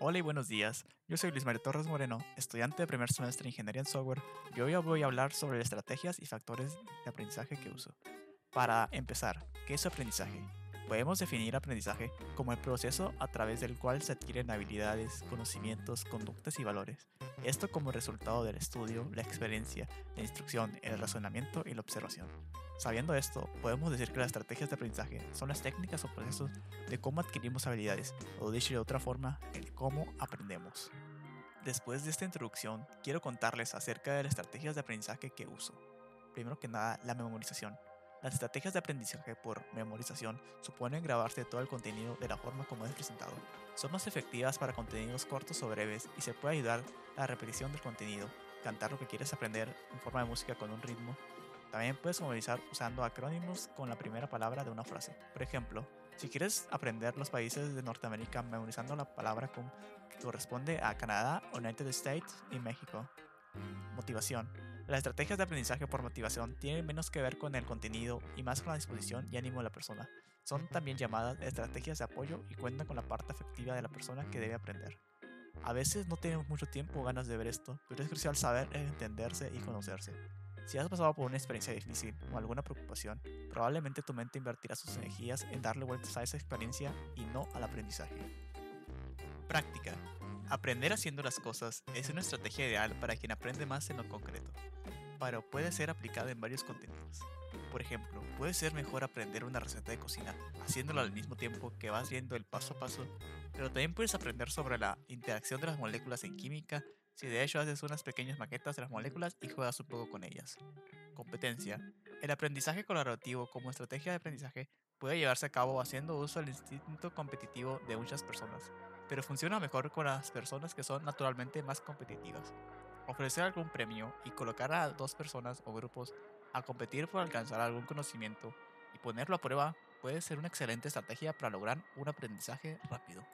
Hola y buenos días. Yo soy Luis Mario Torres Moreno, estudiante de primer semestre de Ingeniería en Software y hoy voy a hablar sobre estrategias y factores de aprendizaje que uso. Para empezar, ¿qué es aprendizaje? Podemos definir aprendizaje como el proceso a través del cual se adquieren habilidades, conocimientos, conductas y valores. Esto como resultado del estudio, la experiencia, la instrucción, el razonamiento y la observación. Sabiendo esto, podemos decir que las estrategias de aprendizaje son las técnicas o procesos de cómo adquirimos habilidades, o dicho de otra forma, el cómo aprendemos. Después de esta introducción, quiero contarles acerca de las estrategias de aprendizaje que uso. Primero que nada, la memorización. Las estrategias de aprendizaje por memorización suponen grabarse todo el contenido de la forma como es presentado. Son más efectivas para contenidos cortos o breves y se puede ayudar la repetición del contenido, cantar lo que quieres aprender en forma de música con un ritmo también puedes memorizar usando acrónimos con la primera palabra de una frase. Por ejemplo, si quieres aprender los países de Norteamérica memorizando la palabra que corresponde a Canadá, United States y México. Motivación. Las estrategias de aprendizaje por motivación tienen menos que ver con el contenido y más con la disposición y ánimo de la persona. Son también llamadas estrategias de apoyo y cuentan con la parte afectiva de la persona que debe aprender. A veces no tenemos mucho tiempo o ganas de ver esto, pero es crucial saber entenderse y conocerse. Si has pasado por una experiencia difícil o alguna preocupación, probablemente tu mente invertirá sus energías en darle vueltas a esa experiencia y no al aprendizaje. Práctica. Aprender haciendo las cosas es una estrategia ideal para quien aprende más en lo concreto, pero puede ser aplicada en varios contenidos. Por ejemplo, puede ser mejor aprender una receta de cocina haciéndola al mismo tiempo que vas viendo el paso a paso, pero también puedes aprender sobre la interacción de las moléculas en química si de hecho haces unas pequeñas maquetas de las moléculas y juegas un poco con ellas. Competencia. El aprendizaje colaborativo como estrategia de aprendizaje puede llevarse a cabo haciendo uso del instinto competitivo de muchas personas, pero funciona mejor con las personas que son naturalmente más competitivas. Ofrecer algún premio y colocar a dos personas o grupos a competir por alcanzar algún conocimiento y ponerlo a prueba puede ser una excelente estrategia para lograr un aprendizaje rápido.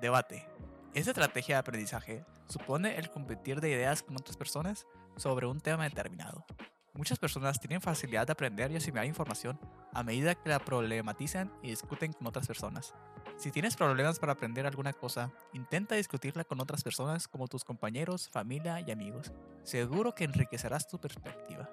Debate. Esta estrategia de aprendizaje supone el competir de ideas con otras personas sobre un tema determinado. Muchas personas tienen facilidad de aprender y asimilar información a medida que la problematizan y discuten con otras personas. Si tienes problemas para aprender alguna cosa, intenta discutirla con otras personas como tus compañeros, familia y amigos. Seguro que enriquecerás tu perspectiva.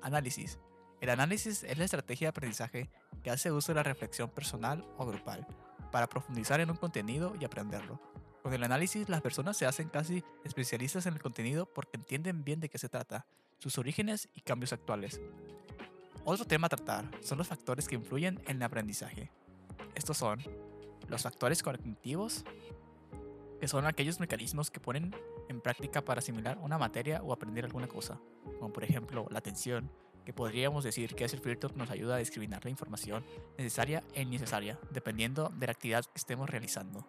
Análisis. El análisis es la estrategia de aprendizaje que hace uso de la reflexión personal o grupal para profundizar en un contenido y aprenderlo. Con el análisis las personas se hacen casi especialistas en el contenido porque entienden bien de qué se trata, sus orígenes y cambios actuales. Otro tema a tratar son los factores que influyen en el aprendizaje. Estos son los factores cognitivos, que son aquellos mecanismos que ponen en práctica para asimilar una materia o aprender alguna cosa, como por ejemplo la atención, que podríamos decir que es el filtro que nos ayuda a discriminar la información necesaria e innecesaria, dependiendo de la actividad que estemos realizando.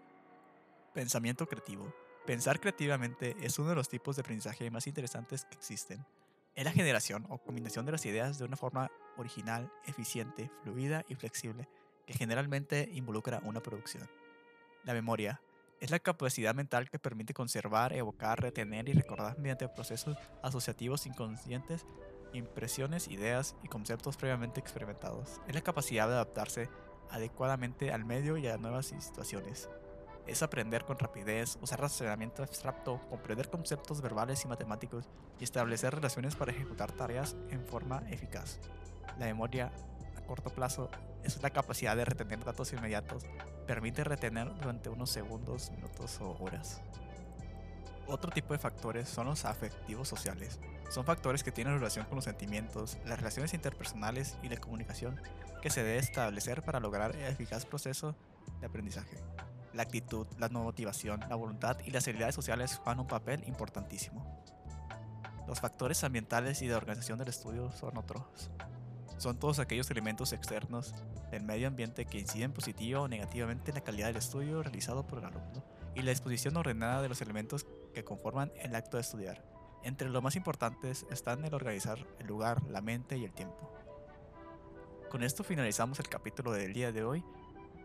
Pensamiento creativo. Pensar creativamente es uno de los tipos de aprendizaje más interesantes que existen. Es la generación o combinación de las ideas de una forma original, eficiente, fluida y flexible, que generalmente involucra una producción. La memoria es la capacidad mental que permite conservar, evocar, retener y recordar mediante procesos asociativos inconscientes impresiones, ideas y conceptos previamente experimentados. Es la capacidad de adaptarse adecuadamente al medio y a nuevas situaciones. Es aprender con rapidez, usar razonamiento abstracto, comprender conceptos verbales y matemáticos y establecer relaciones para ejecutar tareas en forma eficaz. La memoria corto plazo es la capacidad de retener datos inmediatos, permite retener durante unos segundos, minutos o horas. Otro tipo de factores son los afectivos sociales. Son factores que tienen relación con los sentimientos, las relaciones interpersonales y la comunicación que se debe establecer para lograr el eficaz proceso de aprendizaje. La actitud, la motivación, la voluntad y las habilidades sociales juegan un papel importantísimo. Los factores ambientales y de organización del estudio son otros. Son todos aquellos elementos externos del medio ambiente que inciden positivo o negativamente en la calidad del estudio realizado por el alumno y la disposición ordenada de los elementos que conforman el acto de estudiar. Entre los más importantes están el organizar el lugar, la mente y el tiempo. Con esto finalizamos el capítulo del día de hoy,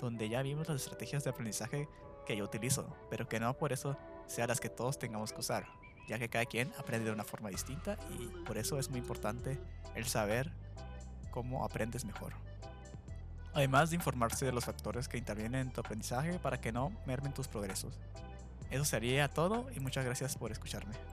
donde ya vimos las estrategias de aprendizaje que yo utilizo, pero que no por eso sean las que todos tengamos que usar, ya que cada quien aprende de una forma distinta y por eso es muy importante el saber cómo aprendes mejor. Además de informarse de los factores que intervienen en tu aprendizaje para que no mermen tus progresos. Eso sería todo y muchas gracias por escucharme.